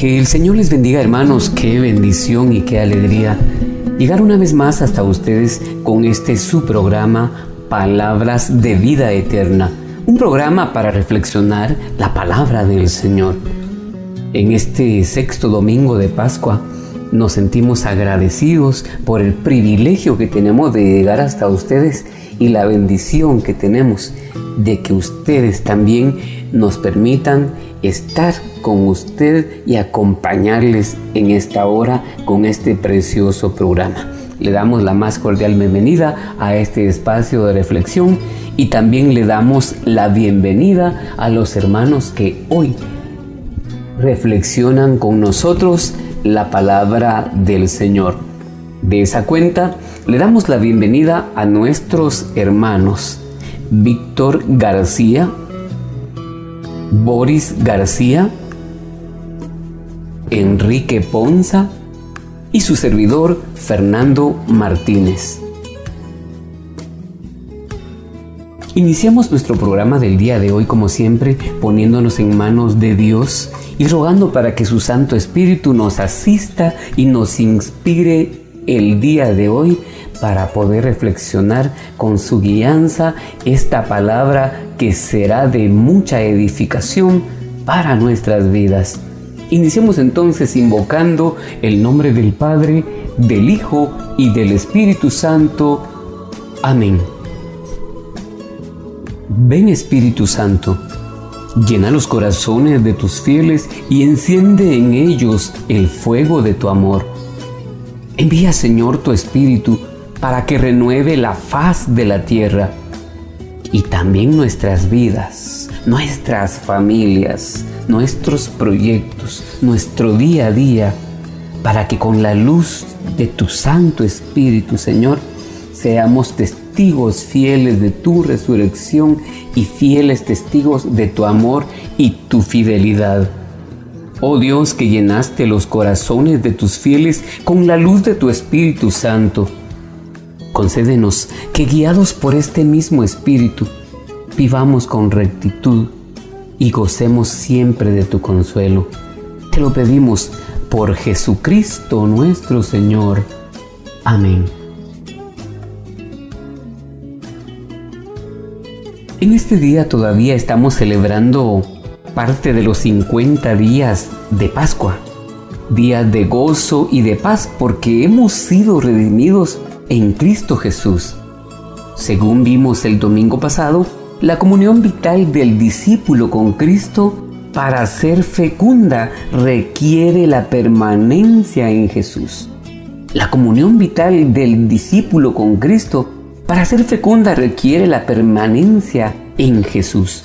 Que el Señor les bendiga hermanos, qué bendición y qué alegría llegar una vez más hasta ustedes con este su programa Palabras de Vida Eterna, un programa para reflexionar la palabra del Señor. En este sexto domingo de Pascua nos sentimos agradecidos por el privilegio que tenemos de llegar hasta ustedes y la bendición que tenemos de que ustedes también nos permitan estar con usted y acompañarles en esta hora con este precioso programa. Le damos la más cordial bienvenida a este espacio de reflexión y también le damos la bienvenida a los hermanos que hoy reflexionan con nosotros la palabra del Señor. De esa cuenta, le damos la bienvenida a nuestros hermanos Víctor García, Boris García, Enrique Ponza y su servidor Fernando Martínez. Iniciamos nuestro programa del día de hoy como siempre poniéndonos en manos de Dios y rogando para que su Santo Espíritu nos asista y nos inspire el día de hoy para poder reflexionar con su guianza esta palabra que será de mucha edificación para nuestras vidas. Iniciemos entonces invocando el nombre del Padre, del Hijo y del Espíritu Santo. Amén. Ven Espíritu Santo, llena los corazones de tus fieles y enciende en ellos el fuego de tu amor. Envía Señor tu Espíritu para que renueve la faz de la tierra y también nuestras vidas, nuestras familias, nuestros proyectos, nuestro día a día, para que con la luz de tu Santo Espíritu, Señor, seamos testigos fieles de tu resurrección y fieles testigos de tu amor y tu fidelidad. Oh Dios que llenaste los corazones de tus fieles con la luz de tu Espíritu Santo, concédenos que guiados por este mismo Espíritu, vivamos con rectitud y gocemos siempre de tu consuelo. Te lo pedimos por Jesucristo nuestro Señor. Amén. En este día todavía estamos celebrando parte de los 50 días de Pascua, días de gozo y de paz porque hemos sido redimidos en Cristo Jesús. Según vimos el domingo pasado, la comunión vital del discípulo con Cristo para ser fecunda requiere la permanencia en Jesús. La comunión vital del discípulo con Cristo para ser fecunda requiere la permanencia en Jesús.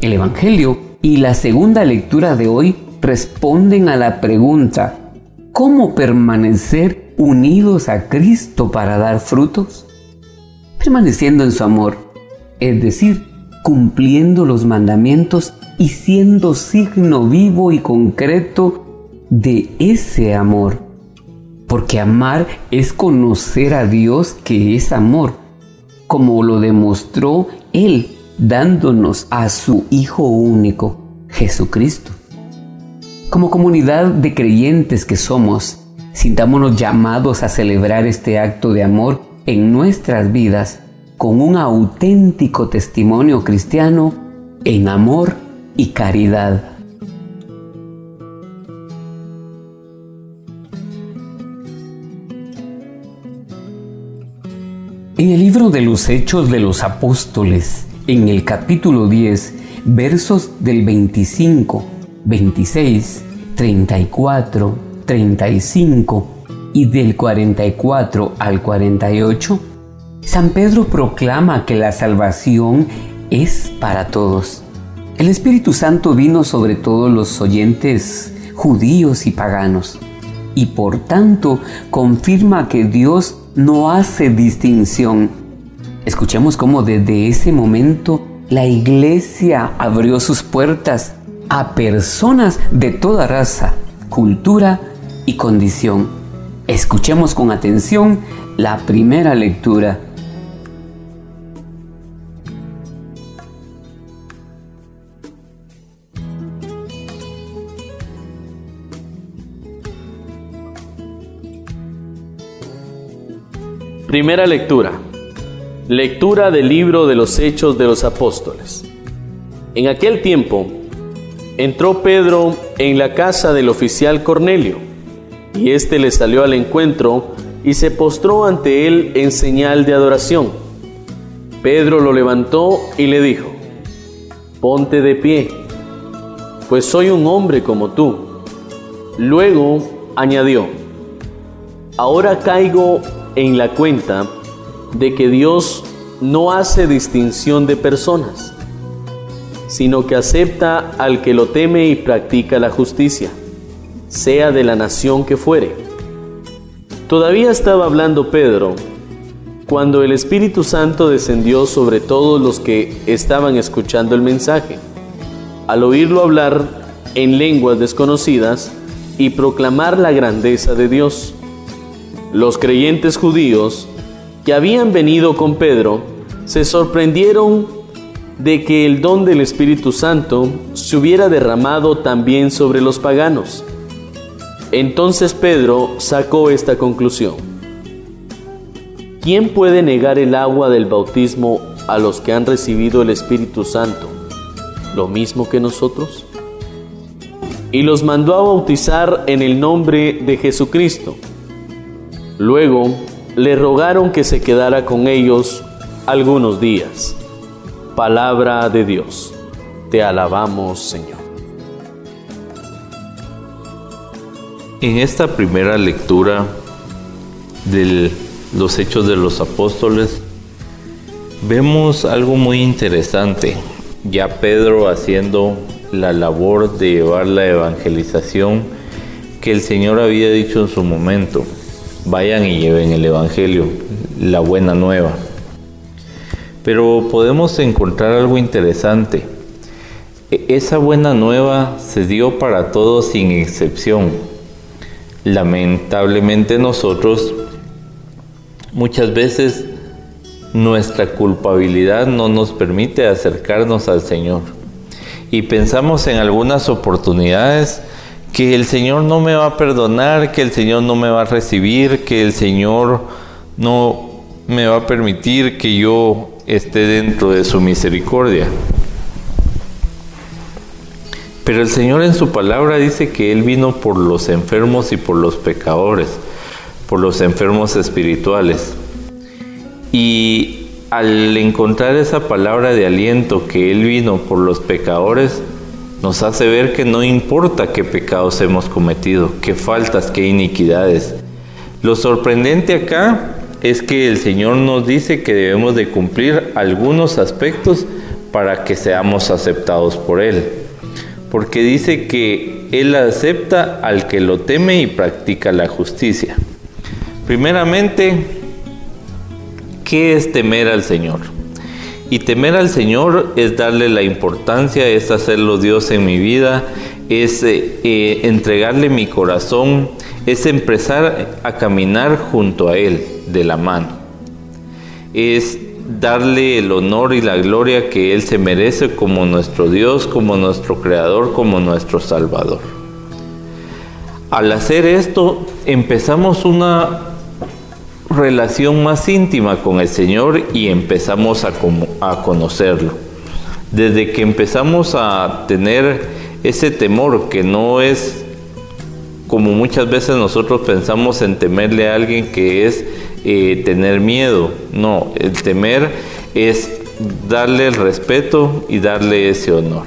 El Evangelio y la segunda lectura de hoy responden a la pregunta, ¿cómo permanecer unidos a Cristo para dar frutos? Permaneciendo en su amor es decir, cumpliendo los mandamientos y siendo signo vivo y concreto de ese amor. Porque amar es conocer a Dios que es amor, como lo demostró Él dándonos a su Hijo único, Jesucristo. Como comunidad de creyentes que somos, sintámonos llamados a celebrar este acto de amor en nuestras vidas con un auténtico testimonio cristiano en amor y caridad. En el libro de los Hechos de los Apóstoles, en el capítulo 10, versos del 25, 26, 34, 35 y del 44 al 48, San Pedro proclama que la salvación es para todos. El Espíritu Santo vino sobre todos los oyentes judíos y paganos y por tanto confirma que Dios no hace distinción. Escuchemos cómo desde ese momento la iglesia abrió sus puertas a personas de toda raza, cultura y condición. Escuchemos con atención la primera lectura. Primera lectura. Lectura del libro de los Hechos de los Apóstoles. En aquel tiempo entró Pedro en la casa del oficial Cornelio, y éste le salió al encuentro y se postró ante él en señal de adoración. Pedro lo levantó y le dijo, Ponte de pie, pues soy un hombre como tú. Luego añadió, Ahora caigo en la cuenta de que Dios no hace distinción de personas, sino que acepta al que lo teme y practica la justicia, sea de la nación que fuere. Todavía estaba hablando Pedro cuando el Espíritu Santo descendió sobre todos los que estaban escuchando el mensaje. Al oírlo hablar en lenguas desconocidas y proclamar la grandeza de Dios, los creyentes judíos que habían venido con Pedro se sorprendieron de que el don del Espíritu Santo se hubiera derramado también sobre los paganos. Entonces Pedro sacó esta conclusión. ¿Quién puede negar el agua del bautismo a los que han recibido el Espíritu Santo, lo mismo que nosotros? Y los mandó a bautizar en el nombre de Jesucristo. Luego le rogaron que se quedara con ellos algunos días. Palabra de Dios. Te alabamos, Señor. En esta primera lectura de los Hechos de los Apóstoles, vemos algo muy interesante. Ya Pedro haciendo la labor de llevar la evangelización que el Señor había dicho en su momento vayan y lleven el Evangelio, la buena nueva. Pero podemos encontrar algo interesante. E-, esa buena nueva se dio para todos sin excepción. Lamentablemente nosotros muchas veces nuestra culpabilidad no nos permite acercarnos al Señor. Y pensamos en algunas oportunidades que el Señor no me va a perdonar, que el Señor no me va a recibir, que el Señor no me va a permitir que yo esté dentro de su misericordia. Pero el Señor en su palabra dice que Él vino por los enfermos y por los pecadores, por los enfermos espirituales. Y al encontrar esa palabra de aliento que Él vino por los pecadores, nos hace ver que no importa qué pecados hemos cometido, qué faltas, qué iniquidades. Lo sorprendente acá es que el Señor nos dice que debemos de cumplir algunos aspectos para que seamos aceptados por Él. Porque dice que Él acepta al que lo teme y practica la justicia. Primeramente, ¿qué es temer al Señor? Y temer al Señor es darle la importancia, es hacerlo Dios en mi vida, es eh, eh, entregarle mi corazón, es empezar a caminar junto a Él de la mano. Es darle el honor y la gloria que Él se merece como nuestro Dios, como nuestro Creador, como nuestro Salvador. Al hacer esto, empezamos una relación más íntima con el Señor y empezamos a, a conocerlo. Desde que empezamos a tener ese temor que no es como muchas veces nosotros pensamos en temerle a alguien que es eh, tener miedo, no, el temer es darle el respeto y darle ese honor.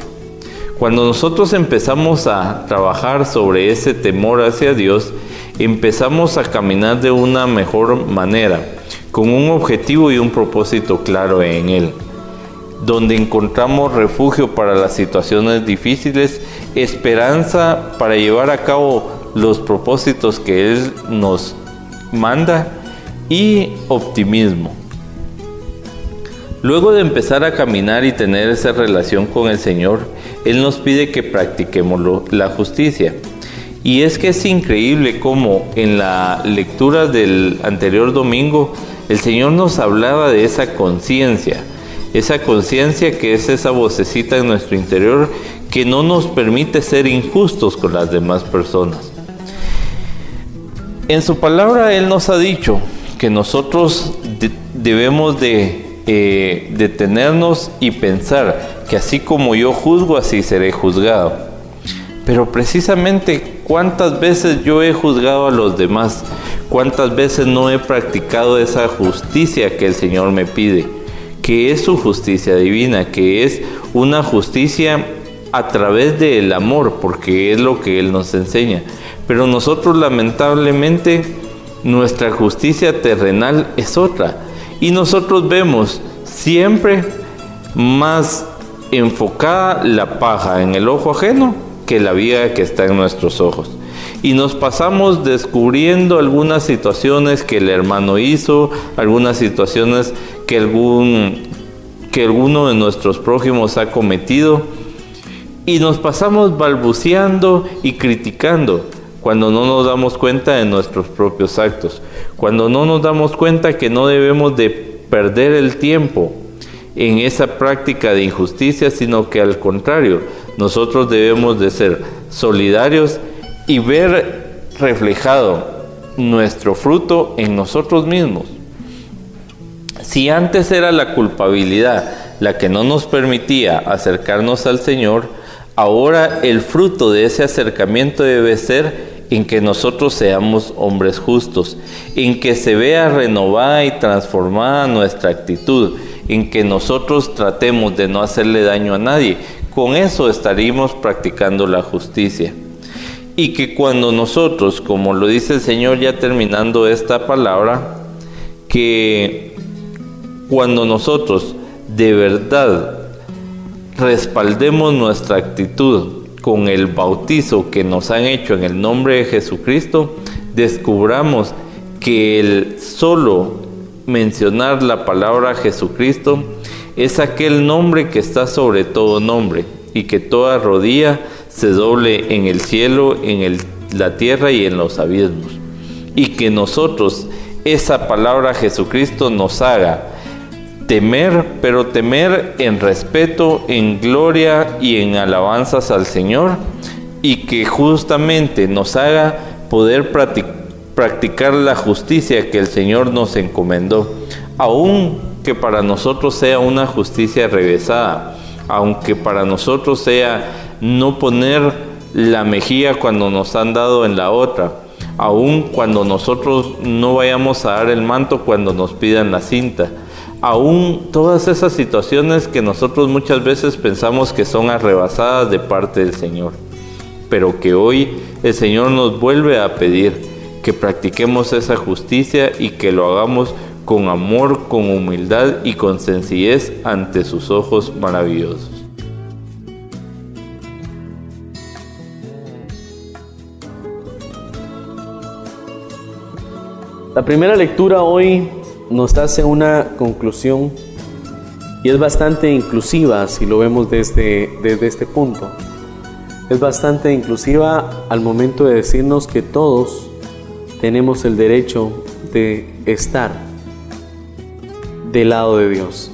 Cuando nosotros empezamos a trabajar sobre ese temor hacia Dios, empezamos a caminar de una mejor manera, con un objetivo y un propósito claro en Él, donde encontramos refugio para las situaciones difíciles, esperanza para llevar a cabo los propósitos que Él nos manda y optimismo. Luego de empezar a caminar y tener esa relación con el Señor, Él nos pide que practiquemos la justicia. Y es que es increíble cómo en la lectura del anterior domingo el Señor nos hablaba de esa conciencia, esa conciencia que es esa vocecita en nuestro interior que no nos permite ser injustos con las demás personas. En su palabra Él nos ha dicho que nosotros debemos de eh, detenernos y pensar que así como yo juzgo, así seré juzgado. Pero precisamente cuántas veces yo he juzgado a los demás, cuántas veces no he practicado esa justicia que el Señor me pide, que es su justicia divina, que es una justicia a través del amor, porque es lo que Él nos enseña. Pero nosotros lamentablemente nuestra justicia terrenal es otra. Y nosotros vemos siempre más enfocada la paja en el ojo ajeno que la vida que está en nuestros ojos. Y nos pasamos descubriendo algunas situaciones que el hermano hizo, algunas situaciones que, algún, que alguno de nuestros prójimos ha cometido. Y nos pasamos balbuceando y criticando cuando no nos damos cuenta de nuestros propios actos, cuando no nos damos cuenta que no debemos de perder el tiempo en esa práctica de injusticia, sino que al contrario, nosotros debemos de ser solidarios y ver reflejado nuestro fruto en nosotros mismos. Si antes era la culpabilidad la que no nos permitía acercarnos al Señor, ahora el fruto de ese acercamiento debe ser en que nosotros seamos hombres justos, en que se vea renovada y transformada nuestra actitud, en que nosotros tratemos de no hacerle daño a nadie. Con eso estaríamos practicando la justicia. Y que cuando nosotros, como lo dice el Señor ya terminando esta palabra, que cuando nosotros de verdad respaldemos nuestra actitud con el bautizo que nos han hecho en el nombre de Jesucristo, descubramos que el solo mencionar la palabra Jesucristo es aquel nombre que está sobre todo nombre y que toda rodilla se doble en el cielo, en la tierra y en los abismos. Y que nosotros esa palabra Jesucristo nos haga temer, pero temer en respeto, en gloria y en alabanzas al Señor, y que justamente nos haga poder practicar la justicia que el Señor nos encomendó, aun que para nosotros sea una justicia regresada, aunque para nosotros sea no poner la mejilla cuando nos han dado en la otra, aun cuando nosotros no vayamos a dar el manto cuando nos pidan la cinta, aún todas esas situaciones que nosotros muchas veces pensamos que son arrebasadas de parte del Señor, pero que hoy el Señor nos vuelve a pedir que practiquemos esa justicia y que lo hagamos con amor, con humildad y con sencillez ante sus ojos maravillosos. La primera lectura hoy nos hace una conclusión y es bastante inclusiva si lo vemos desde, desde este punto. Es bastante inclusiva al momento de decirnos que todos tenemos el derecho de estar del lado de Dios,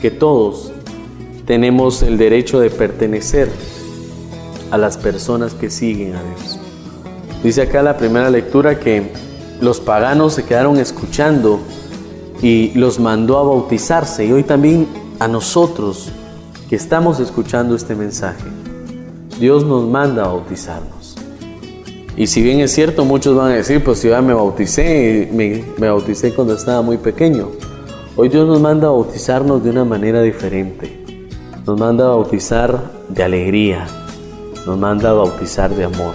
que todos tenemos el derecho de pertenecer a las personas que siguen a Dios. Dice acá la primera lectura que los paganos se quedaron escuchando y los mandó a bautizarse. Y hoy también a nosotros que estamos escuchando este mensaje, Dios nos manda a bautizarnos. Y si bien es cierto, muchos van a decir, pues yo ya me bauticé, me, me bauticé cuando estaba muy pequeño. Hoy Dios nos manda a bautizarnos de una manera diferente. Nos manda a bautizar de alegría, nos manda a bautizar de amor,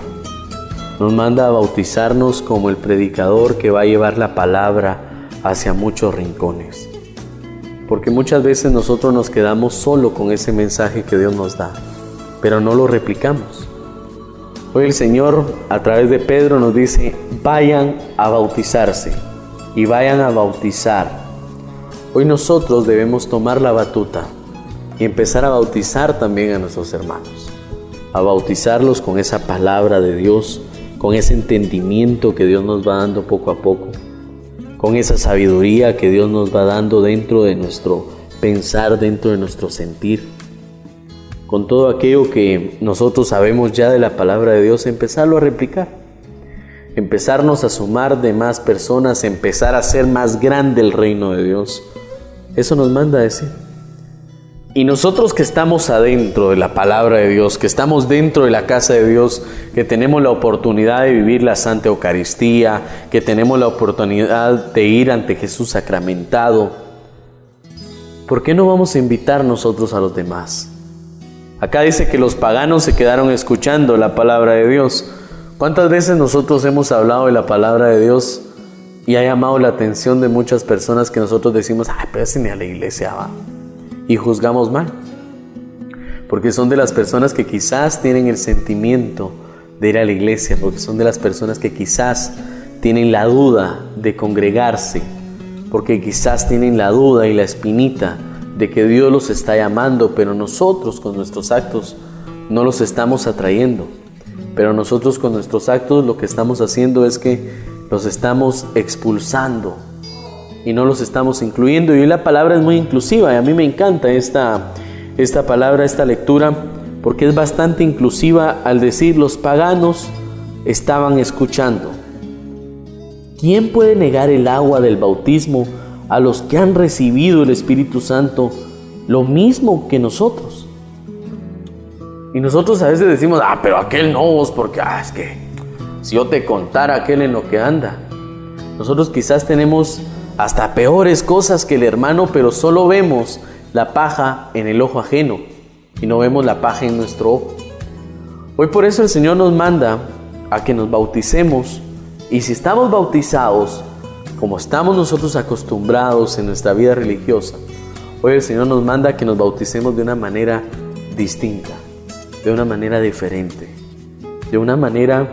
nos manda a bautizarnos como el predicador que va a llevar la palabra hacia muchos rincones. Porque muchas veces nosotros nos quedamos solo con ese mensaje que Dios nos da, pero no lo replicamos. Hoy el Señor a través de Pedro nos dice, vayan a bautizarse y vayan a bautizar. Hoy nosotros debemos tomar la batuta y empezar a bautizar también a nuestros hermanos, a bautizarlos con esa palabra de Dios, con ese entendimiento que Dios nos va dando poco a poco, con esa sabiduría que Dios nos va dando dentro de nuestro pensar, dentro de nuestro sentir con todo aquello que nosotros sabemos ya de la palabra de Dios, empezarlo a replicar. Empezarnos a sumar de más personas, empezar a hacer más grande el reino de Dios. Eso nos manda a decir. Y nosotros que estamos adentro de la palabra de Dios, que estamos dentro de la casa de Dios, que tenemos la oportunidad de vivir la Santa Eucaristía, que tenemos la oportunidad de ir ante Jesús sacramentado, ¿por qué no vamos a invitar nosotros a los demás? Acá dice que los paganos se quedaron escuchando la palabra de Dios. ¿Cuántas veces nosotros hemos hablado de la palabra de Dios y ha llamado la atención de muchas personas que nosotros decimos, ay, pero ese ni a la iglesia va? Y juzgamos mal. Porque son de las personas que quizás tienen el sentimiento de ir a la iglesia, porque son de las personas que quizás tienen la duda de congregarse, porque quizás tienen la duda y la espinita de que Dios los está llamando, pero nosotros con nuestros actos no los estamos atrayendo. Pero nosotros con nuestros actos lo que estamos haciendo es que los estamos expulsando y no los estamos incluyendo. Y la palabra es muy inclusiva y a mí me encanta esta, esta palabra, esta lectura, porque es bastante inclusiva al decir los paganos estaban escuchando. ¿Quién puede negar el agua del bautismo a los que han recibido el Espíritu Santo lo mismo que nosotros. Y nosotros a veces decimos, ah, pero aquel no, vos, porque ah, es que si yo te contara aquel en lo que anda. Nosotros quizás tenemos hasta peores cosas que el hermano, pero solo vemos la paja en el ojo ajeno y no vemos la paja en nuestro ojo. Hoy por eso el Señor nos manda a que nos bauticemos y si estamos bautizados, como estamos nosotros acostumbrados en nuestra vida religiosa, hoy el Señor nos manda que nos bauticemos de una manera distinta, de una manera diferente, de una manera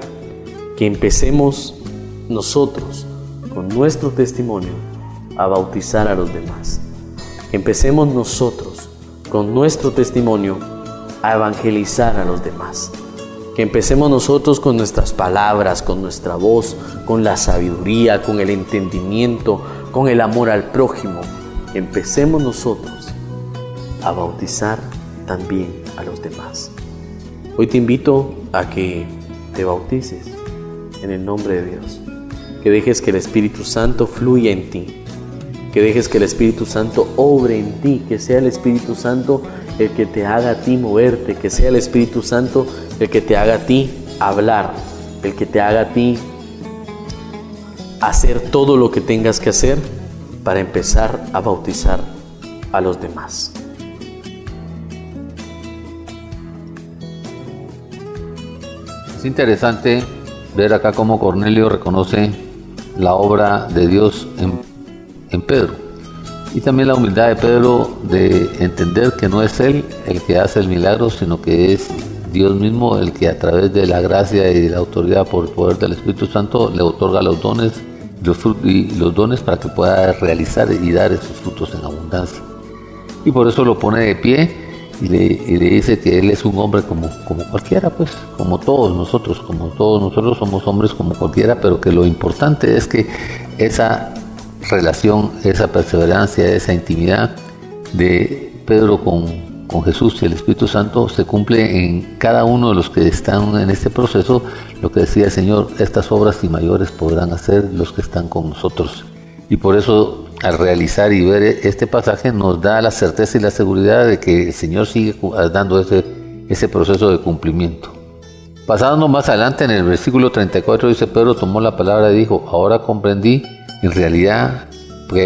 que empecemos nosotros con nuestro testimonio a bautizar a los demás. Empecemos nosotros con nuestro testimonio a evangelizar a los demás. Que empecemos nosotros con nuestras palabras, con nuestra voz, con la sabiduría, con el entendimiento, con el amor al prójimo. Empecemos nosotros a bautizar también a los demás. Hoy te invito a que te bautices en el nombre de Dios. Que dejes que el Espíritu Santo fluya en ti. Que dejes que el Espíritu Santo obre en ti. Que sea el Espíritu Santo el que te haga a ti moverte. Que sea el Espíritu Santo el que te haga a ti hablar, el que te haga a ti hacer todo lo que tengas que hacer para empezar a bautizar a los demás. Es interesante ver acá cómo Cornelio reconoce la obra de Dios en, en Pedro y también la humildad de Pedro de entender que no es él el que hace el milagro, sino que es Dios mismo el que a través de la gracia y de la autoridad por el poder del Espíritu Santo le otorga los dones los y los dones para que pueda realizar y dar esos frutos en abundancia. Y por eso lo pone de pie y le, dice que él es un hombre como, como cualquiera, pues, como todos nosotros, como todos nosotros somos hombres como cualquiera, pero que lo importante es que esa relación, esa perseverancia, esa intimidad de Pedro con, con Jesús y el Espíritu Santo se cumple en cada uno de los que están en este proceso, lo que decía el Señor, estas obras y mayores podrán hacer los que están con nosotros. Y por eso al realizar y ver este pasaje nos da la certeza y la seguridad de que el Señor sigue dando ese, ese proceso de cumplimiento. Pasando más adelante en el versículo 34 dice, Pedro tomó la palabra y dijo, ahora comprendí en realidad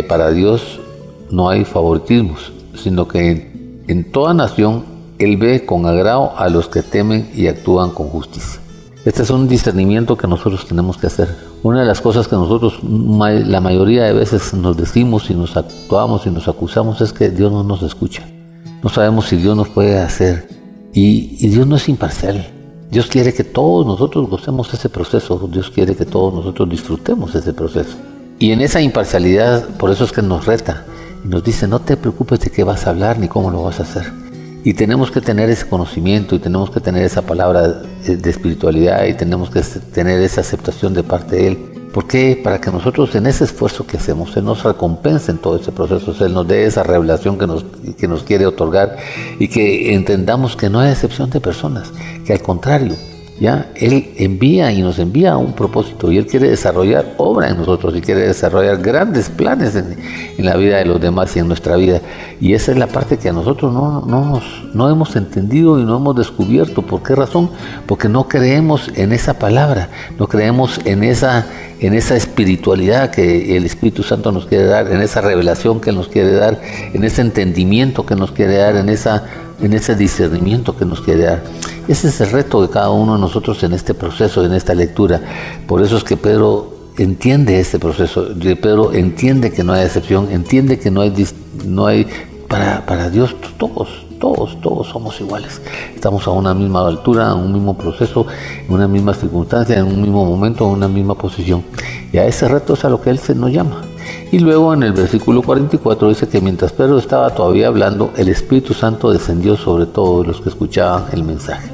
para Dios no hay favoritismos, sino que en toda nación Él ve con agrado a los que temen y actúan con justicia. Este es un discernimiento que nosotros tenemos que hacer. Una de las cosas que nosotros la mayoría de veces nos decimos y nos actuamos y nos acusamos es que Dios no nos escucha. No sabemos si Dios nos puede hacer. Y, y Dios no es imparcial. Dios quiere que todos nosotros gocemos ese proceso. Dios quiere que todos nosotros disfrutemos ese proceso. Y en esa imparcialidad, por eso es que nos reta. Y nos dice, no te preocupes de qué vas a hablar ni cómo lo vas a hacer. Y tenemos que tener ese conocimiento y tenemos que tener esa palabra de espiritualidad y tenemos que tener esa aceptación de parte de Él. ¿Por qué? Para que nosotros en ese esfuerzo que hacemos, Él nos recompense en todo ese proceso, Él nos dé esa revelación que nos, que nos quiere otorgar y que entendamos que no hay excepción de personas, que al contrario, ¿ya? Él envía y nos envía a un propósito y Él quiere desarrollar obra en nosotros y quiere desarrollar grandes planes en, la vida de los demás y en nuestra vida. Y esa es la parte que a nosotros no, no, no hemos entendido y no hemos descubierto. ¿Por qué razón? Porque no creemos en esa palabra, no creemos en esa, en esa espiritualidad que el Espíritu Santo nos quiere dar, en esa revelación que nos quiere dar, en ese entendimiento que nos quiere dar, en esa en ese discernimiento que nos quiere dar. Ese es el reto de cada uno de nosotros en este proceso, en esta lectura. Por eso es que Pedro entiende este proceso. Pedro entiende que no hay excepción, entiende que no hay, no hay para, para Dios todos, todos, todos somos iguales. Estamos a una misma altura, en un mismo proceso, en una misma circunstancia, en un mismo momento, en una misma posición. Y a ese reto es a lo que Él se nos llama. Y luego en el versículo 44 dice que mientras Pedro estaba todavía hablando, el Espíritu Santo descendió sobre todos los que escuchaban el mensaje.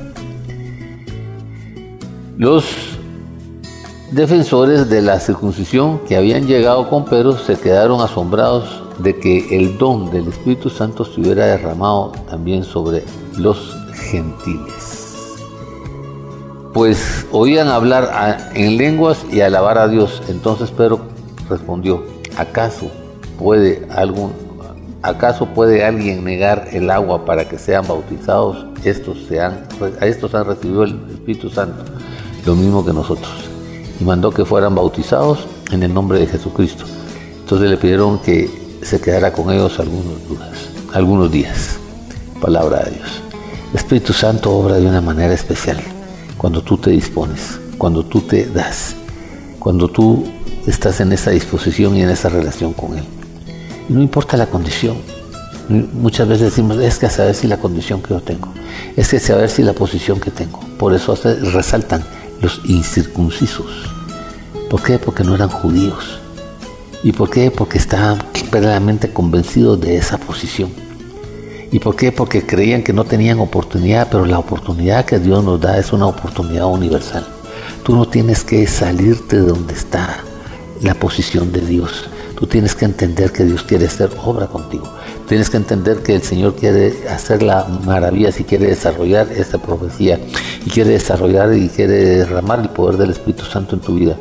Los defensores de la circuncisión que habían llegado con Pedro se quedaron asombrados de que el don del Espíritu Santo se hubiera derramado también sobre los gentiles. Pues oían hablar en lenguas y alabar a Dios. Entonces Pedro respondió, ¿acaso puede algún acaso puede alguien negar el agua para que sean bautizados? Estos se han, a estos han recibido el Espíritu Santo, lo mismo que nosotros. Y mandó que fueran bautizados en el nombre de Jesucristo. Entonces le pidieron que se quedara con ellos algunos días, algunos días. Palabra de Dios. Espíritu Santo obra de una manera especial cuando tú te dispones, cuando tú te das, cuando tú estás en esa disposición y en esa relación con Él. no importa la condición. Muchas veces decimos, es que a saber si la condición que yo tengo, es que a saber si la posición que tengo. Por eso resaltan los incircuncisos. ¿Por qué? Porque no eran judíos. ¿Y por qué? Porque estaban plenamente convencidos de esa posición. ¿Y por qué? Porque creían que no tenían oportunidad, pero la oportunidad que Dios nos da es una oportunidad universal. Tú no tienes que salirte de donde está la posición de Dios. Tú tienes que entender que Dios quiere hacer obra contigo. Tienes que entender que el Señor quiere hacer la maravilla y quiere desarrollar esta profecía y quiere desarrollar y quiere derramar el poder del Espíritu Santo en tu vida.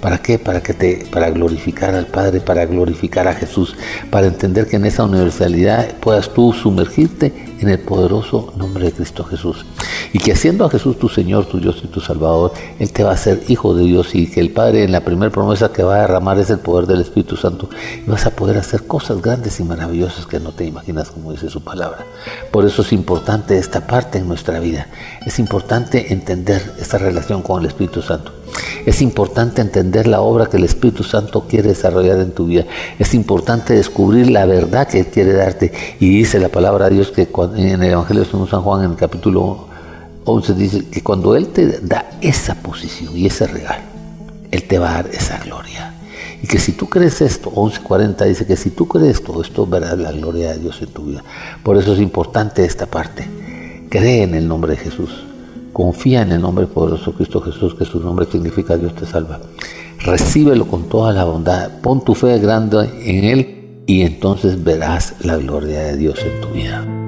¿Para qué? Para que te para glorificar al Padre, para glorificar a Jesús, para entender que en esa universalidad puedas tú sumergirte en el poderoso nombre de Cristo Jesús. Y que haciendo a Jesús tu Señor, tu Dios y tu Salvador, Él te va a hacer hijo de Dios y que el Padre en la primera promesa que va a derramar es el poder del Espíritu Santo y vas a poder hacer cosas grandes y maravillosas que no te imaginas como dice su palabra. Por eso es importante esta parte en nuestra vida. Es importante entender esta relación con el Espíritu Santo. Es importante entender la obra que el Espíritu Santo quiere desarrollar en tu vida. Es importante descubrir la verdad que Él quiere darte. Y dice la palabra de Dios que en el Evangelio de San Juan, en el capítulo 11, dice que cuando Él te da esa posición y ese regalo, Él te va a dar esa gloria. Y que si tú crees esto, 11.40 dice que si tú crees todo esto, verás la gloria de Dios en tu vida. Por eso es importante esta parte. Cree en el nombre de Jesús. Confía en el nombre poderoso de Cristo Jesús, que su nombre significa Dios te salva. Recíbelo con toda la bondad. Pon tu fe grande en Él y entonces verás la gloria de Dios en tu vida.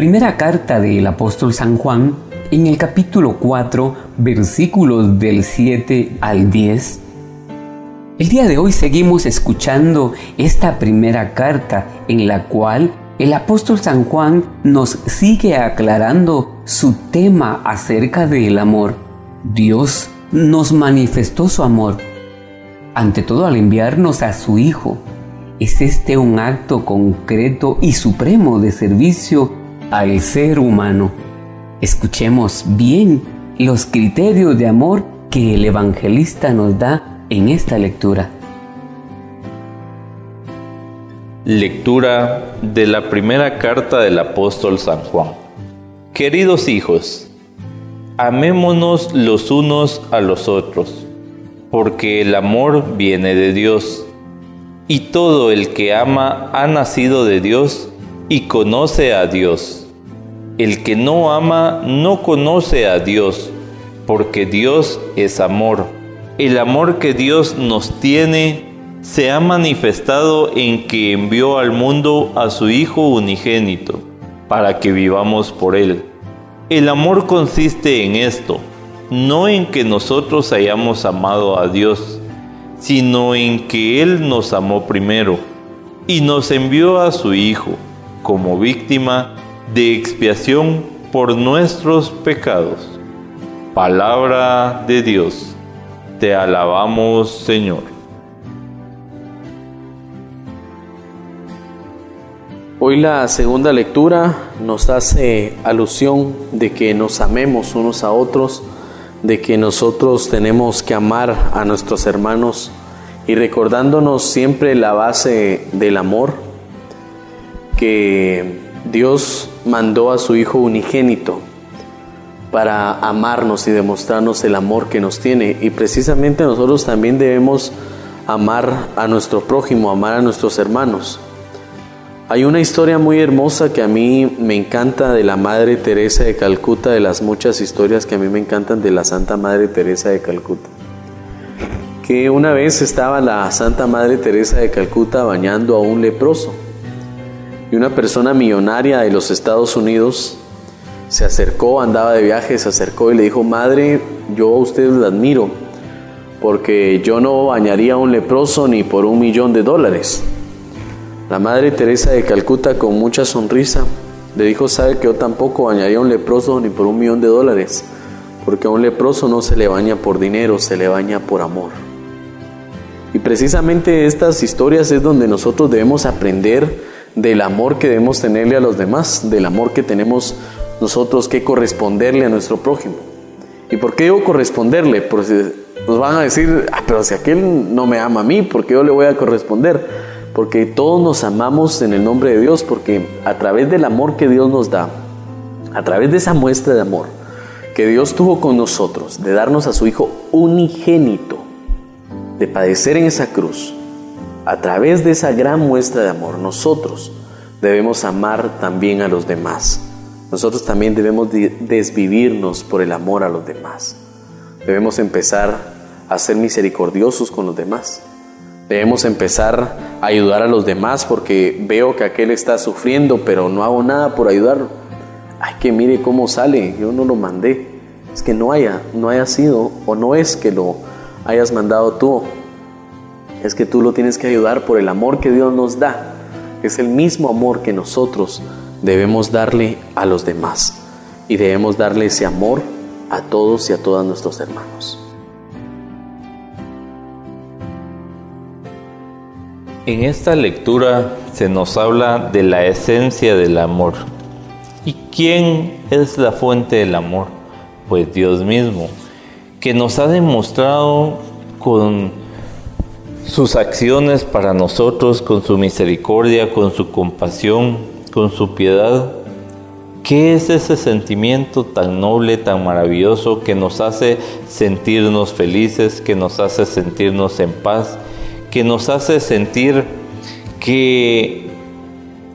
Primera carta del apóstol San Juan, en el capítulo 4, versículos del 7 al 10, el día de hoy seguimos escuchando esta primera carta en la cual el apóstol San Juan nos sigue aclarando su tema acerca del amor. Dios nos manifestó su amor, ante todo al enviarnos a su Hijo. Es este un acto concreto y supremo de servicio al ser humano. Escuchemos bien los criterios de amor que el evangelista nos da en esta lectura. Lectura de la primera carta del apóstol San Juan. Queridos hijos, amémonos los unos a los otros, porque el amor viene de Dios, y todo el que ama ha nacido de Dios y conoce a Dios. El que no ama no conoce a Dios, porque Dios es amor. El amor que Dios nos tiene se ha manifestado en que envió al mundo a su Hijo unigénito, para que vivamos por Él. El amor consiste en esto, no en que nosotros hayamos amado a Dios, sino en que Él nos amó primero y nos envió a su Hijo como víctima de expiación por nuestros pecados. Palabra de Dios. Te alabamos, Señor. Hoy la segunda lectura nos hace alusión de que nos amemos unos a otros, de que nosotros tenemos que amar a nuestros hermanos y recordándonos siempre la base del amor, que Dios mandó a su Hijo unigénito para amarnos y demostrarnos el amor que nos tiene. Y precisamente nosotros también debemos amar a nuestro prójimo, amar a nuestros hermanos. Hay una historia muy hermosa que a mí me encanta de la Madre Teresa de Calcuta, de las muchas historias que a mí me encantan de la Santa Madre Teresa de Calcuta. Que una vez estaba la Santa Madre Teresa de Calcuta bañando a un leproso y una persona millonaria de los Estados Unidos se acercó, andaba de viaje, se acercó y le dijo, Madre, yo a usted la admiro porque yo no bañaría a un leproso ni por un millón de dólares. La Madre Teresa de Calcuta con mucha sonrisa le dijo, sabe que yo tampoco bañaría a un leproso ni por un millón de dólares, porque a un leproso no se le baña por dinero, se le baña por amor. Y precisamente estas historias es donde nosotros debemos aprender del amor que debemos tenerle a los demás, del amor que tenemos nosotros que corresponderle a nuestro prójimo. ¿Y por qué digo corresponderle? Porque nos van a decir, ah, pero si aquel no me ama a mí, ¿por qué yo le voy a corresponder? porque todos nos amamos en el nombre de Dios, porque a través del amor que Dios nos da, a través de esa muestra de amor que Dios tuvo con nosotros, de darnos a su Hijo unigénito, de padecer en esa cruz, a través de esa gran muestra de amor, nosotros debemos amar también a los demás. Nosotros también debemos desvivirnos por el amor a los demás. Debemos empezar a ser misericordiosos con los demás. Debemos empezar a ayudar a los demás porque veo que aquel está sufriendo, pero no hago nada por ayudarlo. Ay, que mire cómo sale, yo no lo mandé. Es que no haya, no haya sido, o no es que lo hayas mandado tú. Es que tú lo tienes que ayudar por el amor que Dios nos da. Es el mismo amor que nosotros debemos darle a los demás. Y debemos darle ese amor a todos y a todas nuestros hermanos. En esta lectura se nos habla de la esencia del amor. ¿Y quién es la fuente del amor? Pues Dios mismo, que nos ha demostrado con sus acciones para nosotros, con su misericordia, con su compasión, con su piedad. ¿Qué es ese sentimiento tan noble, tan maravilloso que nos hace sentirnos felices, que nos hace sentirnos en paz? que nos hace sentir que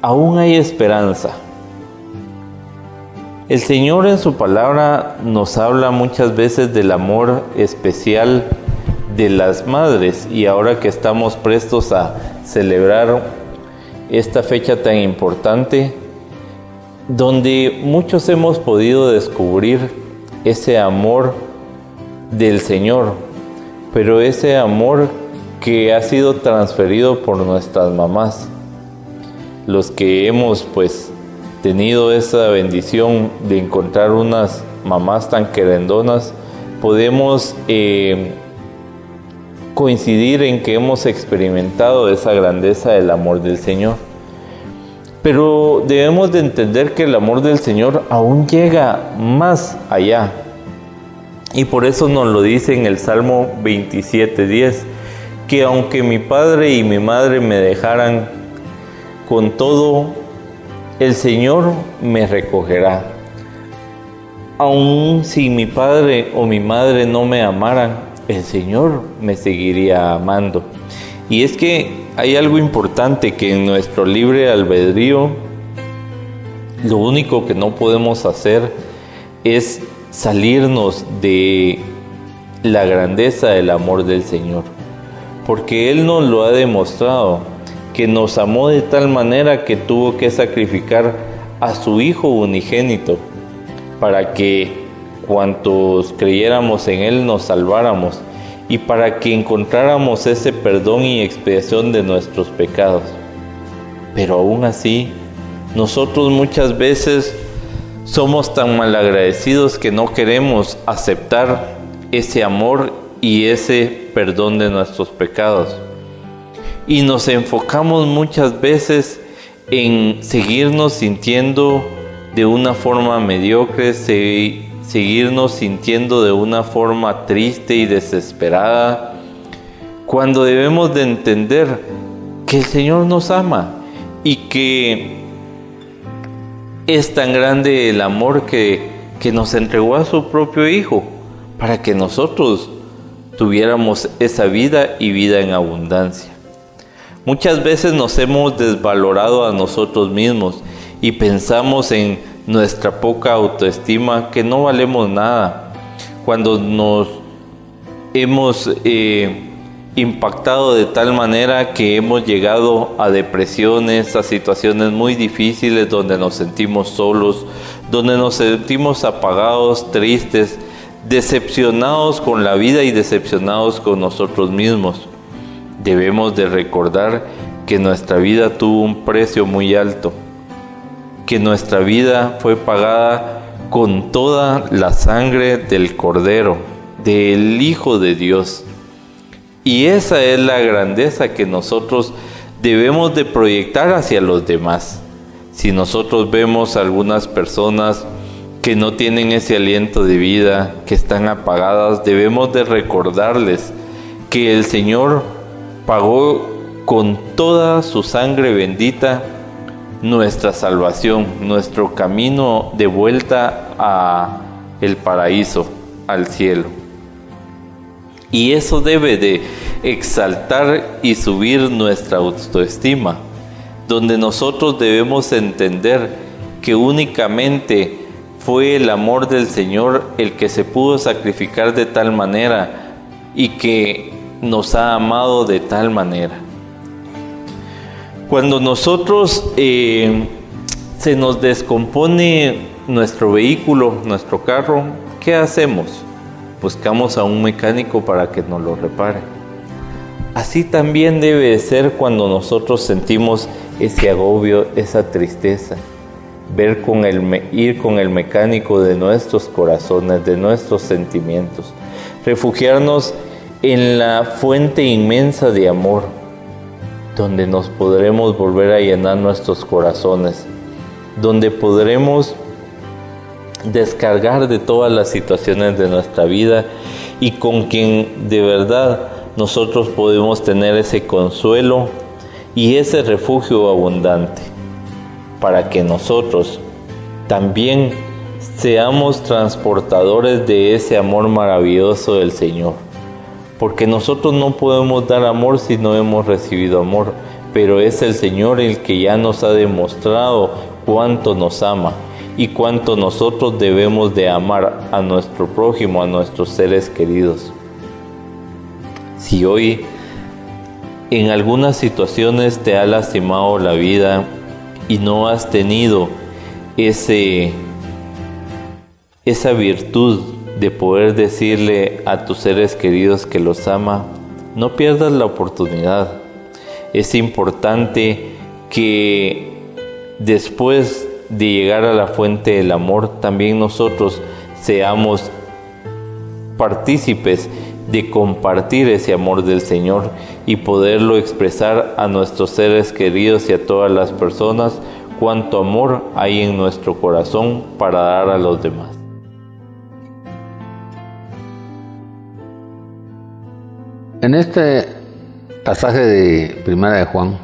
aún hay esperanza. El Señor en su palabra nos habla muchas veces del amor especial de las madres y ahora que estamos prestos a celebrar esta fecha tan importante, donde muchos hemos podido descubrir ese amor del Señor, pero ese amor que ha sido transferido por nuestras mamás. Los que hemos pues tenido esa bendición de encontrar unas mamás tan querendonas, podemos eh, coincidir en que hemos experimentado esa grandeza del amor del Señor. Pero debemos de entender que el amor del Señor aún llega más allá. Y por eso nos lo dice en el Salmo 27.10, que aunque mi padre y mi madre me dejaran, con todo el Señor me recogerá. Aun si mi padre o mi madre no me amaran, el Señor me seguiría amando. Y es que hay algo importante que en nuestro libre albedrío, lo único que no podemos hacer es salirnos de la grandeza del amor del Señor. Porque Él nos lo ha demostrado, que nos amó de tal manera que tuvo que sacrificar a su Hijo unigénito para que cuantos creyéramos en Él nos salváramos y para que encontráramos ese perdón y expiación de nuestros pecados. Pero aún así, nosotros muchas veces somos tan malagradecidos que no queremos aceptar ese amor y ese perdón de nuestros pecados. Y nos enfocamos muchas veces en seguirnos sintiendo de una forma mediocre, seguirnos sintiendo de una forma triste y desesperada, cuando debemos de entender que el Señor nos ama y que es tan grande el amor que, que nos entregó a su propio Hijo para que nosotros tuviéramos esa vida y vida en abundancia. Muchas veces nos hemos desvalorado a nosotros mismos y pensamos en nuestra poca autoestima, que no valemos nada. Cuando nos hemos eh, impactado de tal manera que hemos llegado a depresiones, a situaciones muy difíciles donde nos sentimos solos, donde nos sentimos apagados, tristes, decepcionados con la vida y decepcionados con nosotros mismos. Debemos de recordar que nuestra vida tuvo un precio muy alto que nuestra vida fue pagada con toda la sangre del Cordero, del Hijo de Dios. Y esa es la grandeza que nosotros debemos de proyectar hacia los demás. Si nosotros vemos algunas personas que no tienen ese aliento de vida, que están apagadas, debemos de recordarles que el Señor pagó con toda su sangre bendita nuestra salvación, nuestro camino de vuelta a el paraíso, al cielo. Y eso debe de exaltar y subir nuestra autoestima, donde nosotros debemos entender que únicamente fue el amor del Señor el que se pudo sacrificar de tal manera y que nos ha amado de tal manera. Cuando nosotros eh, se nos descompone nuestro vehículo, nuestro carro, ¿qué hacemos? Buscamos a un mecánico para que nos lo repare. Así también debe ser cuando nosotros sentimos ese agobio, esa tristeza. Ver con el, ir con el mecánico de nuestros corazones, de nuestros sentimientos. Refugiarnos en la fuente inmensa de amor donde nos podremos volver a llenar nuestros corazones, donde podremos descargar de todas las situaciones de nuestra vida y con quien de verdad nosotros podemos tener ese consuelo y ese refugio abundante para que nosotros también seamos transportadores de ese amor maravilloso del Señor porque nosotros no podemos dar amor si no hemos recibido amor, pero es el Señor el que ya nos ha demostrado cuánto nos ama y cuánto nosotros debemos de amar a nuestro prójimo, a nuestros seres queridos. Si hoy en algunas situaciones te ha lastimado la vida y no has tenido ese, esa virtud de poder decirle a tus seres queridos que los ama, no pierdas la oportunidad. Es importante que después de llegar a la fuente del amor, también nosotros seamos partícipes de compartir ese amor del Señor y poderlo expresar a nuestros seres queridos y a todas las personas cuánto amor hay en nuestro corazón para dar a los demás. En este pasaje de Primera de Juan,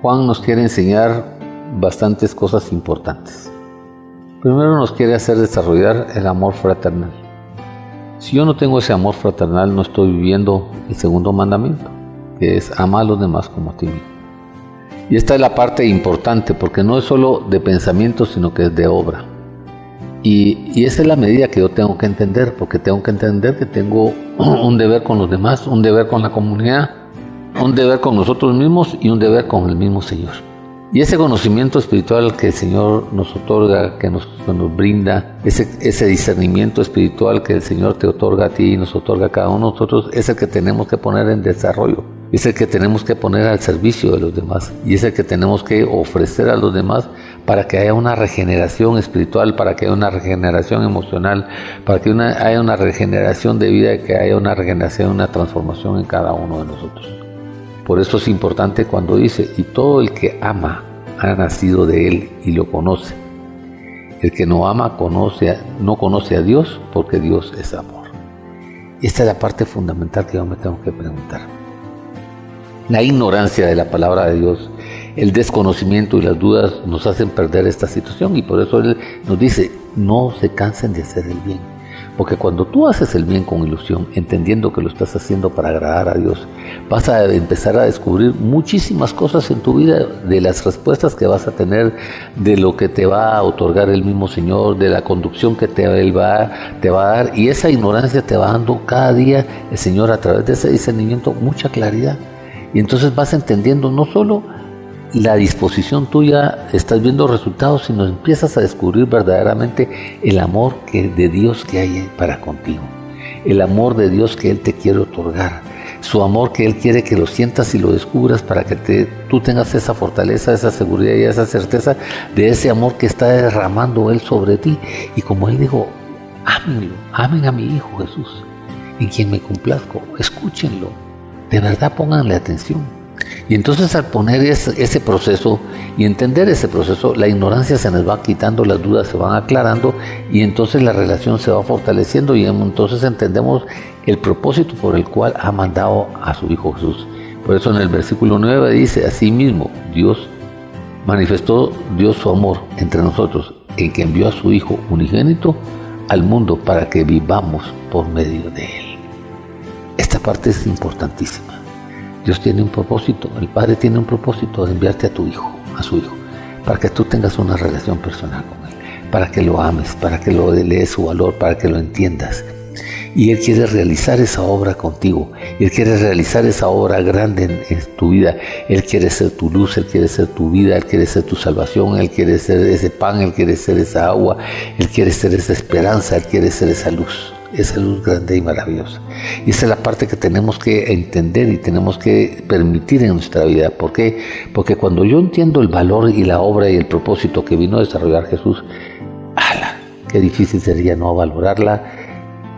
Juan nos quiere enseñar bastantes cosas importantes. Primero nos quiere hacer desarrollar el amor fraternal. Si yo no tengo ese amor fraternal, no estoy viviendo el segundo mandamiento, que es amar a los demás como a ti mismo. Y esta es la parte importante, porque no es solo de pensamiento, sino que es de obra. Y, esa es la medida que yo tengo que entender, porque tengo que entender que tengo un deber con los demás, un deber con la comunidad, un deber con nosotros mismos y un deber con el mismo Señor. Y ese conocimiento espiritual que el Señor nos otorga, que nos, brinda, ese, ese, discernimiento espiritual que el Señor te otorga a ti y nos otorga a cada uno de nosotros, es el que tenemos que poner en desarrollo, es el que tenemos que poner al servicio de los demás y es el que tenemos que ofrecer a los demás para que haya una regeneración espiritual, para que haya una regeneración emocional, para que haya una regeneración de vida, que haya una regeneración, una transformación en cada uno de nosotros. Por eso es importante cuando dice, y todo el que ama ha nacido de él y lo conoce. El que no ama conoce, no conoce a Dios porque Dios es amor. Esta es la parte fundamental que yo me tengo que preguntar. La ignorancia de la palabra de Dios, el desconocimiento y las dudas nos hacen perder esta situación y por eso Él nos dice, no se cansen de hacer el bien porque cuando tú haces el bien con ilusión, entendiendo que lo estás haciendo para agradar a Dios, vas a empezar a descubrir muchísimas cosas en tu vida, de las respuestas que vas a tener, de lo que te va a otorgar el mismo Señor, de la conducción que te, él va, te va a dar. Y esa ignorancia te va dando cada día el Señor a través de ese discernimiento mucha claridad. Y entonces vas entendiendo no solo la disposición tuya, estás viendo resultados, sino empiezas a descubrir verdaderamente el amor que, de Dios que hay para contigo, el amor de Dios que Él te quiere otorgar, su amor que Él quiere que lo sientas y lo descubras para que te, tú tengas esa fortaleza, esa seguridad y esa certeza de ese amor que está derramando Él sobre ti. Y como Él dijo, ámenlo, amen a mi Hijo Jesús, en quien me complazco, escúchenlo, de verdad pónganle atención. Y entonces al poner ese, proceso y entender ese proceso, la ignorancia se nos va quitando, las dudas se van aclarando y entonces la relación se va fortaleciendo y entonces entendemos el propósito por el cual ha mandado a su Hijo Jesús. Por eso en el versículo 9 dice, así mismo Dios manifestó Dios su amor entre nosotros en que envió a su Hijo unigénito al mundo para que vivamos por medio de Él. Esta parte es importantísima. Dios tiene un propósito, el Padre tiene un propósito de enviarte a tu hijo, a su hijo, para que tú tengas una relación personal con él, para que lo ames, para que lo lees su valor, para que lo entiendas. Y Él quiere realizar esa obra contigo. Él quiere realizar esa obra grande en, en, tu vida. Él quiere ser tu luz, Él quiere ser tu vida, Él quiere ser tu salvación, Él quiere ser ese pan, Él quiere ser esa agua, Él quiere ser esa esperanza, Él quiere ser esa luz esa luz grande y maravillosa. Y esa es la parte que tenemos que entender y tenemos que permitir en nuestra vida. ¿Por qué? Porque cuando yo entiendo el valor y la obra y el propósito que vino a desarrollar Jesús, ¡ala! Qué difícil sería no valorarla,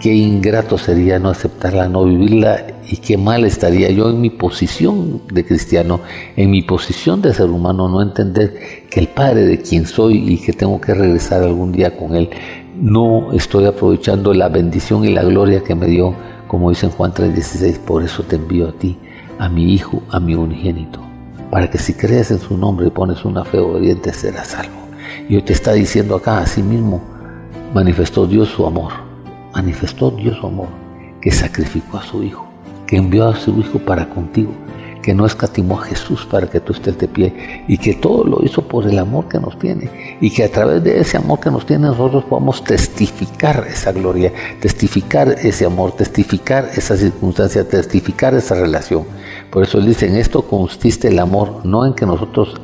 qué ingrato sería no aceptarla, no vivirla y qué mal estaría yo en mi posición de cristiano, en mi posición de ser humano, no entender que el Padre de quien soy y que tengo que regresar algún día con Él no estoy aprovechando la bendición y la gloria que me dio, como dice en Juan 3:16, por eso te envío a ti, a mi Hijo, a mi unigénito, para que si crees en su nombre y pones una fe obediente serás salvo. Y hoy te está diciendo acá, así mismo, manifestó Dios su amor, manifestó Dios su amor, que sacrificó a su Hijo, que envió a su Hijo para contigo, que no escatimó a Jesús para que tú estés de pie y que todo lo hizo por el amor que nos tiene y que a través de ese amor que nos tiene nosotros podamos testificar esa gloria, testificar ese amor, testificar esa circunstancia, testificar esa relación. Por eso él dice, en esto consiste el amor, no en que nosotros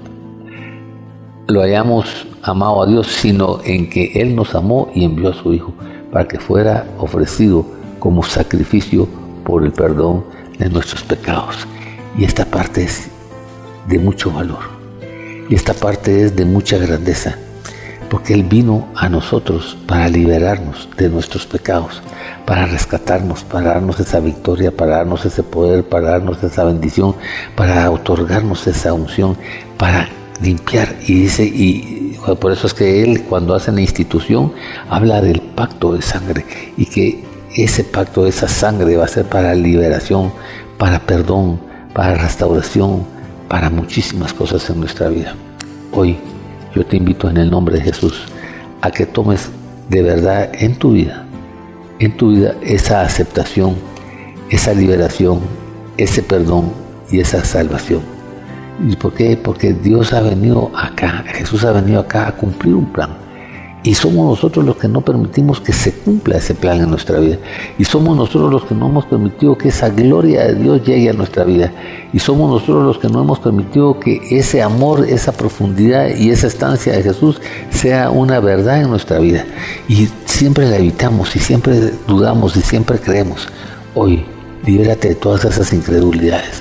lo hayamos amado a Dios, sino en que Él nos amó y envió a su Hijo para que fuera ofrecido como sacrificio por el perdón de nuestros pecados. Y esta parte es de mucho valor. Y esta parte es de mucha grandeza. Porque Él vino a nosotros para liberarnos de nuestros pecados, para rescatarnos, para darnos esa victoria, para darnos ese poder, para darnos esa bendición, para otorgarnos esa unción, para limpiar. Y dice, y por eso es que Él cuando hace la institución habla del pacto de sangre y que ese pacto, esa sangre va a ser para liberación, para perdón, para restauración, para muchísimas cosas en nuestra vida. Hoy yo te invito en el nombre de Jesús a que tomes de verdad en tu vida, en tu vida esa aceptación, esa liberación, ese perdón y esa salvación. ¿Y por qué? Porque Dios ha venido acá, Jesús ha venido acá a cumplir un plan y somos nosotros los que no permitimos que se cumpla ese plan en nuestra vida. Y somos nosotros los que no hemos permitido que esa gloria de Dios llegue a nuestra vida. Y somos nosotros los que no hemos permitido que ese amor, esa profundidad y esa estancia de Jesús sea una verdad en nuestra vida. Y siempre la evitamos y siempre dudamos y siempre creemos. Hoy, libérate de todas esas incredulidades.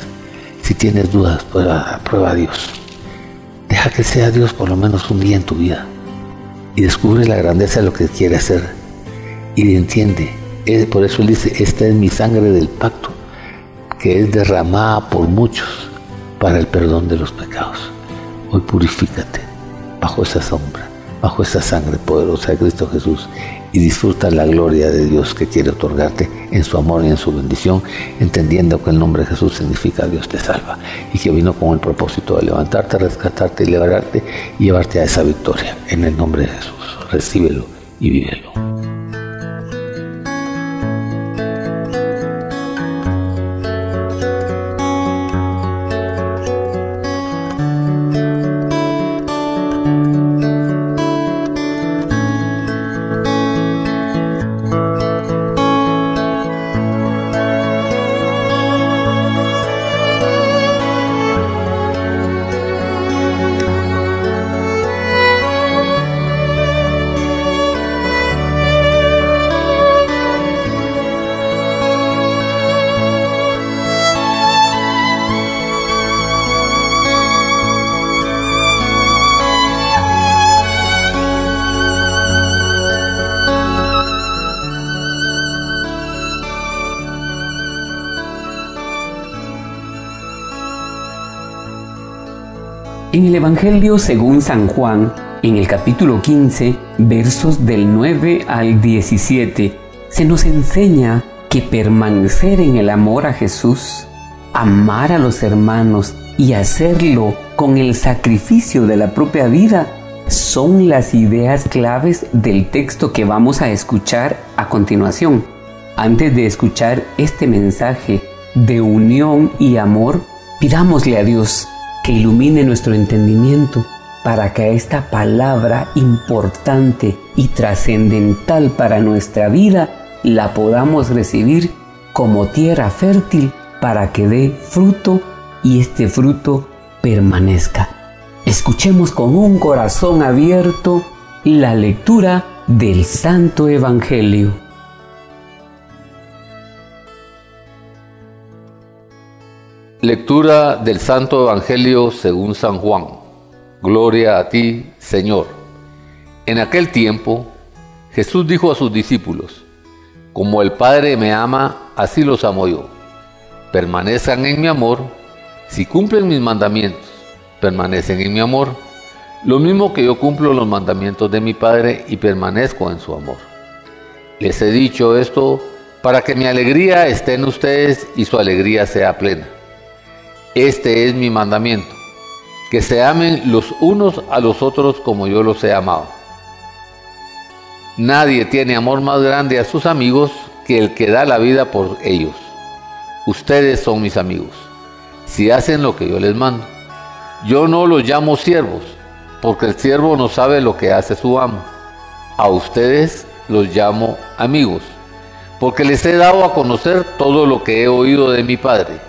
Si tienes dudas, prueba, prueba a Dios. Deja que sea Dios por lo menos un día en tu vida y descubre la grandeza de lo que quiere hacer y entiende. Por eso él dice, esta es mi sangre del pacto, que es derramada por muchos para el perdón de los pecados. Hoy purifícate bajo esa sombra, bajo esa sangre poderosa de Cristo Jesús y disfruta la gloria de Dios que quiere otorgarte en su amor y en su bendición, entendiendo que el nombre de Jesús significa Dios te salva y que vino con el propósito de levantarte, rescatarte liberarte y llevarte a esa victoria. En el nombre de Jesús, recíbelo y vívelo. Evangelio según San Juan, en el capítulo 15, versos del 9 al 17, se nos enseña que permanecer en el amor a Jesús, amar a los hermanos y hacerlo con el sacrificio de la propia vida son las ideas claves del texto que vamos a escuchar a continuación. Antes de escuchar este mensaje de unión y amor, pidámosle a Dios ilumine nuestro entendimiento para que esta palabra importante y trascendental para nuestra vida la podamos recibir como tierra fértil para que dé fruto y este fruto permanezca. Escuchemos con un corazón abierto la lectura del Santo Evangelio. Lectura del Santo Evangelio según San Juan. Gloria a ti, Señor. En aquel tiempo, Jesús dijo a sus discípulos, Como el Padre me ama, así los amo yo. Permanezcan en mi amor, si cumplen mis mandamientos, permanecen en mi amor, lo mismo que yo cumplo los mandamientos de mi Padre y permanezco en su amor. Les he dicho esto para que mi alegría esté en ustedes y su alegría sea plena. Este es mi mandamiento, que se amen los unos a los otros como yo los he amado. Nadie tiene amor más grande a sus amigos que el que da la vida por ellos. Ustedes son mis amigos, si hacen lo que yo les mando. Yo no los llamo siervos, porque el siervo no sabe lo que hace su amo. A ustedes los llamo amigos, porque les he dado a conocer todo lo que he oído de mi Padre.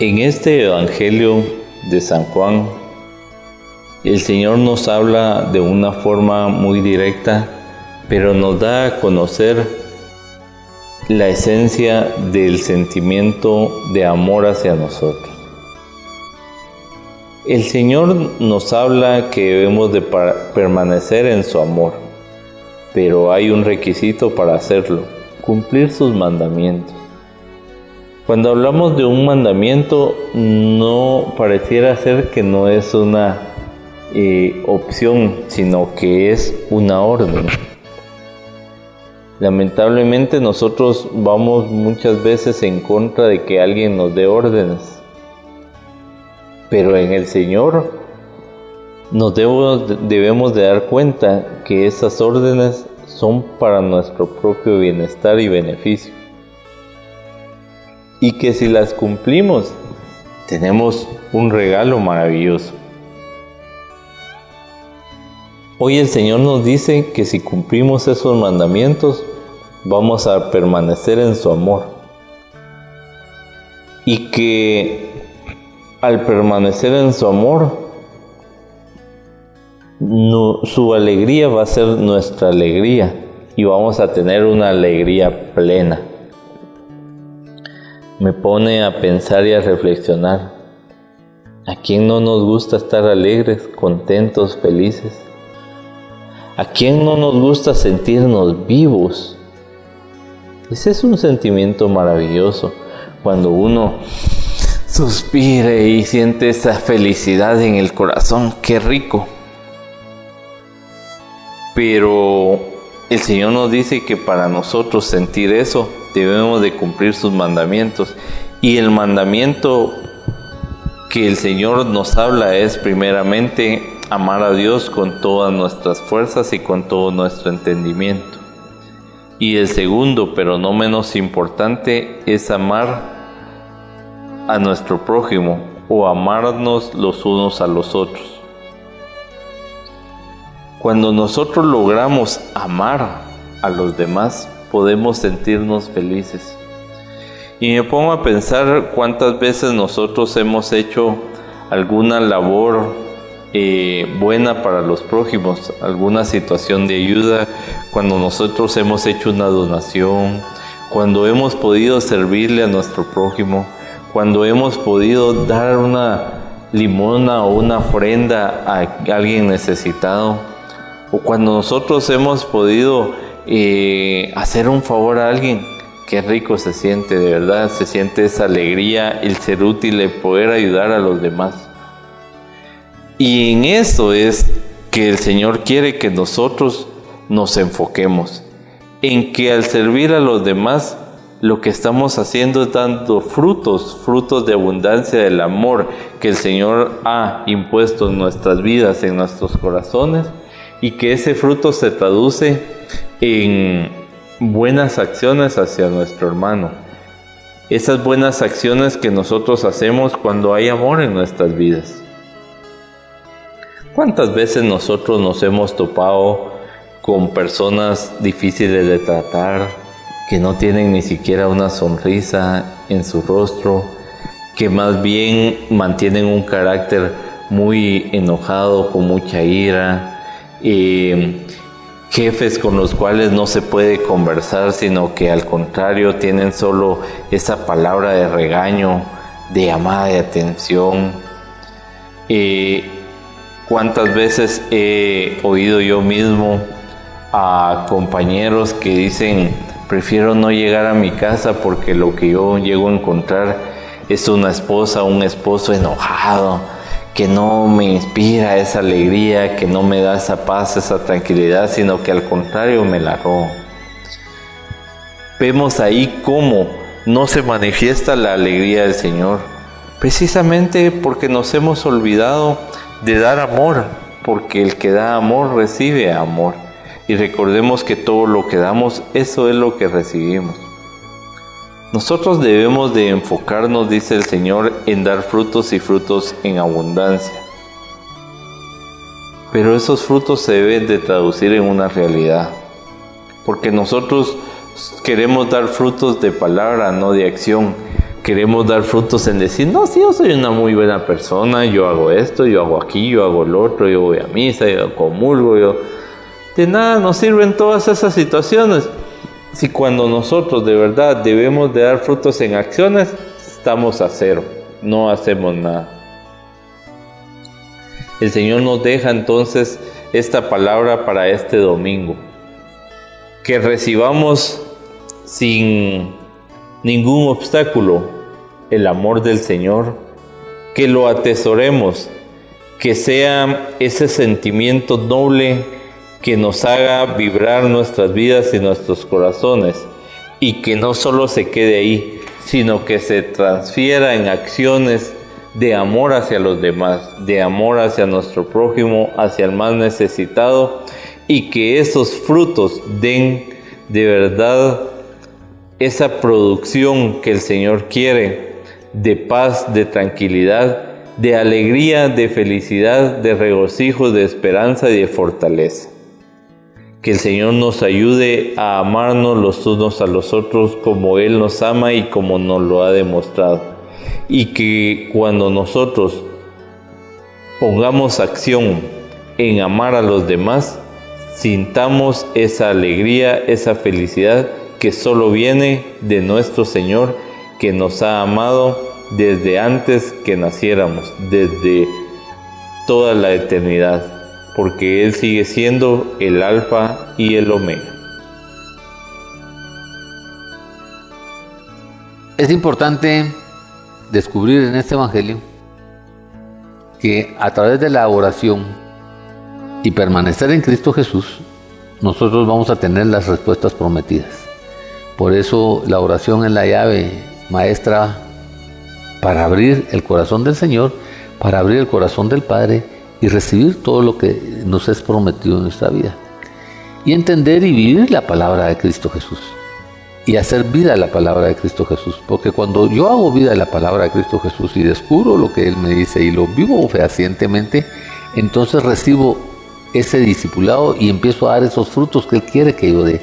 En este Evangelio de San Juan, el Señor nos habla de una forma muy directa, pero nos da a conocer la esencia del sentimiento de amor hacia nosotros. El Señor nos habla que debemos de permanecer en su amor, pero hay un requisito para hacerlo, cumplir sus mandamientos. Cuando hablamos de un mandamiento, no pareciera ser que no es una eh, opción, sino que es una orden. Lamentablemente nosotros vamos muchas veces en contra de que alguien nos dé órdenes, pero en el Señor nos debemos de dar cuenta que esas órdenes son para nuestro propio bienestar y beneficio y que si las cumplimos tenemos un regalo maravilloso. Hoy el Señor nos dice que si cumplimos esos mandamientos vamos a permanecer en su amor y que al permanecer en su amor su alegría va a ser nuestra alegría y vamos a tener una alegría plena me pone a pensar y a reflexionar. ¿A quién no nos gusta estar alegres, contentos, felices? ¿A quién no nos gusta sentirnos vivos? Ese es un sentimiento maravilloso cuando uno suspire y siente esa felicidad en el corazón. ¡Qué rico! Pero el Señor nos dice que para nosotros sentir eso debemos de cumplir sus mandamientos. Y el mandamiento que el Señor nos habla es primeramente amar a Dios con todas nuestras fuerzas y con todo nuestro entendimiento. Y el segundo, pero no menos importante, es amar a nuestro prójimo o amarnos los unos a los otros. Cuando nosotros logramos amar a los demás, podemos sentirnos felices. Y me pongo a pensar cuántas veces nosotros hemos hecho alguna labor eh, buena para los prójimos, alguna situación de ayuda, cuando nosotros hemos hecho una donación, cuando hemos podido servirle a nuestro prójimo, cuando hemos podido dar una limona o una ofrenda a alguien necesitado, o cuando nosotros hemos podido hacer un favor a alguien, qué rico se siente, de verdad, se siente esa alegría, el ser útil, el poder ayudar a los demás. Y en eso es que el Señor quiere que nosotros nos enfoquemos, en que al servir a los demás, lo que estamos haciendo es dando frutos, frutos de abundancia del amor que el Señor ha impuesto en nuestras vidas, en nuestros corazones, y que ese fruto se traduce en buenas acciones hacia nuestro hermano. Esas buenas acciones que nosotros hacemos cuando hay amor en nuestras vidas. ¿Cuántas veces nosotros nos hemos topado con personas difíciles de tratar, que no tienen ni siquiera una sonrisa en su rostro, que más bien mantienen un carácter muy enojado, con mucha ira, eh, jefes con los cuales no se puede conversar, sino que al contrario tienen solo esa palabra de regaño, de llamada de atención. Eh, ¿Cuántas veces he oído yo mismo a compañeros que dicen, prefiero no llegar a mi casa porque lo que yo llego a encontrar es una esposa, un esposo enojado, que no me inspira esa alegría, que no me da esa paz, esa tranquilidad, sino que al contrario me la roba. Vemos ahí cómo no se manifiesta la alegría del Señor, precisamente porque nos hemos olvidado de dar amor, porque el que da amor recibe amor. Y recordemos que todo lo que damos, eso es lo que recibimos. Nosotros debemos de enfocarnos, dice el Señor, en dar frutos y frutos en abundancia. Pero esos frutos se deben de traducir en una realidad. Porque nosotros queremos dar frutos de palabra, no de acción. Queremos dar frutos en decir, no, sí, yo soy una muy buena persona, yo hago esto, yo hago aquí, yo hago lo otro, yo voy a misa, yo comulgo, yo... De nada nos sirven todas esas situaciones si cuando nosotros de verdad debemos de dar frutos en acciones, estamos a cero, no hacemos nada. El Señor nos deja entonces esta palabra para este domingo. Que recibamos sin ningún obstáculo el amor del Señor. Que lo atesoremos. Que sea ese sentimiento noble que nos haga vibrar nuestras vidas y nuestros corazones. Y que no solo se quede ahí, sino que se transfiera en acciones de amor hacia los demás, de amor hacia nuestro prójimo, hacia el más necesitado, y que esos frutos den de verdad esa producción que el Señor quiere de paz, de tranquilidad, de alegría, de felicidad, de regocijo, de esperanza y de fortaleza. Que el Señor nos ayude a amarnos los unos a los otros como Él nos ama y como nos lo ha demostrado. Y que cuando nosotros pongamos acción en amar a los demás, sintamos esa alegría, esa felicidad que solo viene de nuestro Señor que nos ha amado desde antes que naciéramos, desde toda la eternidad, porque Él sigue siendo el alfa y el omega. Es importante descubrir en este Evangelio que a través de la oración y permanecer en Cristo Jesús, nosotros vamos a tener las respuestas prometidas. Por eso la oración es la llave maestra para abrir el corazón del Señor, para abrir el corazón del Padre y recibir todo lo que nos es prometido en nuestra vida. Y entender y vivir la palabra de Cristo Jesús y hacer vida la palabra de Cristo Jesús. Porque cuando yo hago vida la palabra de Cristo Jesús y descubro lo que Él me dice y lo vivo fehacientemente, entonces recibo ese discipulado y empiezo a dar esos frutos que Él quiere que yo dé.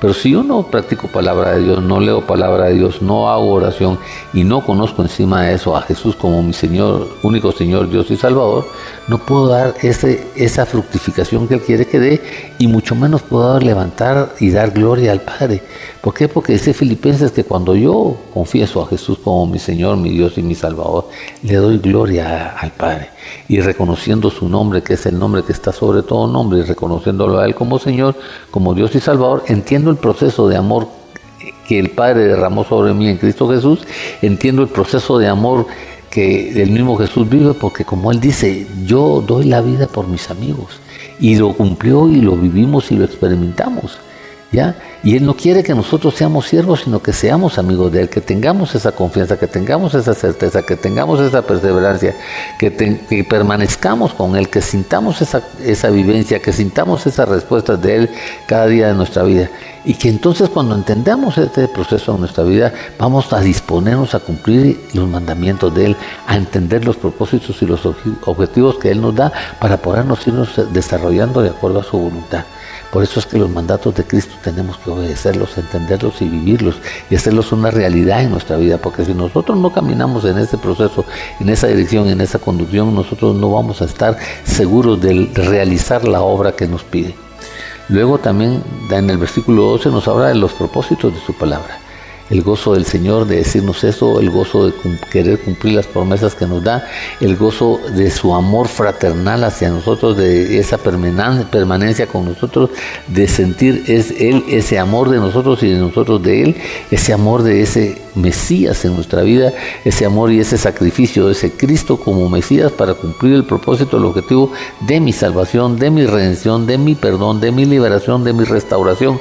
Pero si yo no practico palabra de Dios, no leo palabra de Dios, no hago oración y no conozco encima de eso a Jesús como mi Señor, único Señor, Dios y Salvador, no puedo dar ese, esa fructificación que Él quiere que dé y mucho menos puedo levantar y dar gloria al Padre. ¿Por qué? Porque dice Filipenses que cuando yo confieso a Jesús como mi Señor, mi Dios y mi Salvador, le doy gloria al Padre y reconociendo su nombre, que es el nombre que está sobre todo nombre, y reconociéndolo a Él como Señor, como Dios y Salvador, entiendo el proceso de amor que el Padre derramó sobre mí en Cristo Jesús, entiendo el proceso de amor que el mismo Jesús vive, porque como Él dice, yo doy la vida por mis amigos, y lo cumplió y lo vivimos y lo experimentamos. Y Él no quiere que nosotros seamos siervos, sino que seamos amigos de Él, que tengamos esa confianza, que tengamos esa certeza, que tengamos esa perseverancia, que, permanezcamos con Él, que sintamos esa, esa vivencia, que sintamos esas respuestas de Él cada día de nuestra vida. Y que entonces cuando entendamos este proceso en nuestra vida, vamos a disponernos a cumplir los mandamientos de Él, a entender los propósitos y los objetivos que Él nos da para podernos irnos desarrollando de acuerdo a su voluntad. Por eso es que los mandatos de Cristo tenemos que obedecerlos, entenderlos y vivirlos y hacerlos una realidad en nuestra vida, porque si nosotros no caminamos en ese proceso, en esa dirección, en esa conducción, nosotros no vamos a estar seguros de realizar la obra que nos pide. Luego también en el versículo 12 nos habla de los propósitos de su palabra el gozo del Señor de decirnos eso, el gozo de querer cumplir las promesas que nos da, el gozo de su amor fraternal hacia nosotros, de esa permanencia con nosotros, de sentir es Él ese amor de nosotros y de nosotros de Él, ese amor de ese Mesías en nuestra vida, ese amor y ese sacrificio de ese Cristo como Mesías para cumplir el propósito, el objetivo de mi salvación, de mi redención, de mi perdón, de mi liberación, de mi restauración.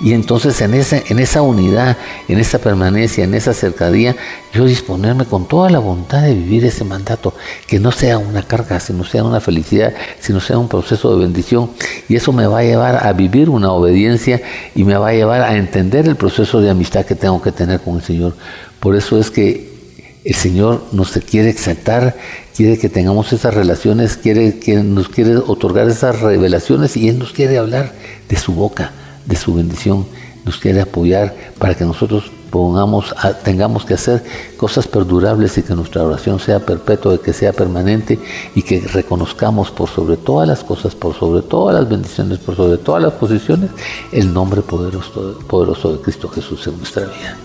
Y entonces en, ese, en esa unidad, en esa permanencia, en esa cercanía, yo disponerme con toda la voluntad de vivir ese mandato, que no sea una carga, sino sea una felicidad, sino sea un proceso de bendición. Y eso me va a llevar a vivir una obediencia y me va a llevar a entender el proceso de amistad que tengo que tener con el Señor. Por eso es que el Señor nos quiere exaltar, quiere que tengamos esas relaciones, quiere que nos quiere otorgar esas revelaciones y Él nos quiere hablar de su boca, de su bendición, nos quiere apoyar para que nosotros pongamos, tengamos que hacer cosas perdurables y que nuestra oración sea perpetua, que sea permanente y que reconozcamos por sobre todas las cosas, por sobre todas las bendiciones, por sobre todas las posiciones, el nombre poderoso, poderoso de Cristo Jesús en nuestra vida.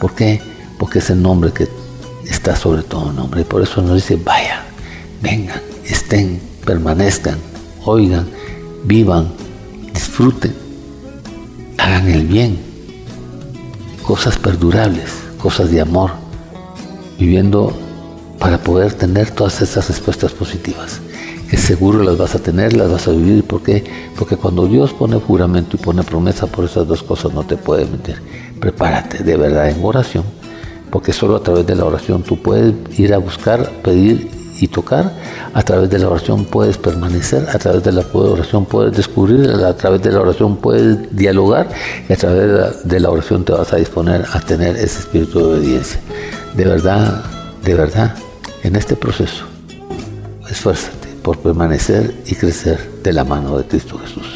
¿Por qué? Porque es el nombre que está sobre todo nombre. Y por eso nos dice, vaya, vengan, estén, permanezcan, oigan, vivan, disfruten, hagan el bien, cosas perdurables, cosas de amor, viviendo para poder tener todas esas respuestas positivas. Que seguro las vas a tener, las vas a vivir. ¿Por qué? Porque cuando Dios pone juramento y pone promesa por esas dos cosas no te puede meter. Prepárate de verdad en oración porque solo a través de la oración tú puedes ir a buscar, pedir y tocar, a través de la oración puedes permanecer, a través de la oración puedes descubrir, a través de la oración puedes dialogar y a través de la, oración te vas a disponer a tener ese espíritu de obediencia. De verdad, de verdad, en este proceso, esfuérzate por permanecer y crecer de la mano de Cristo Jesús.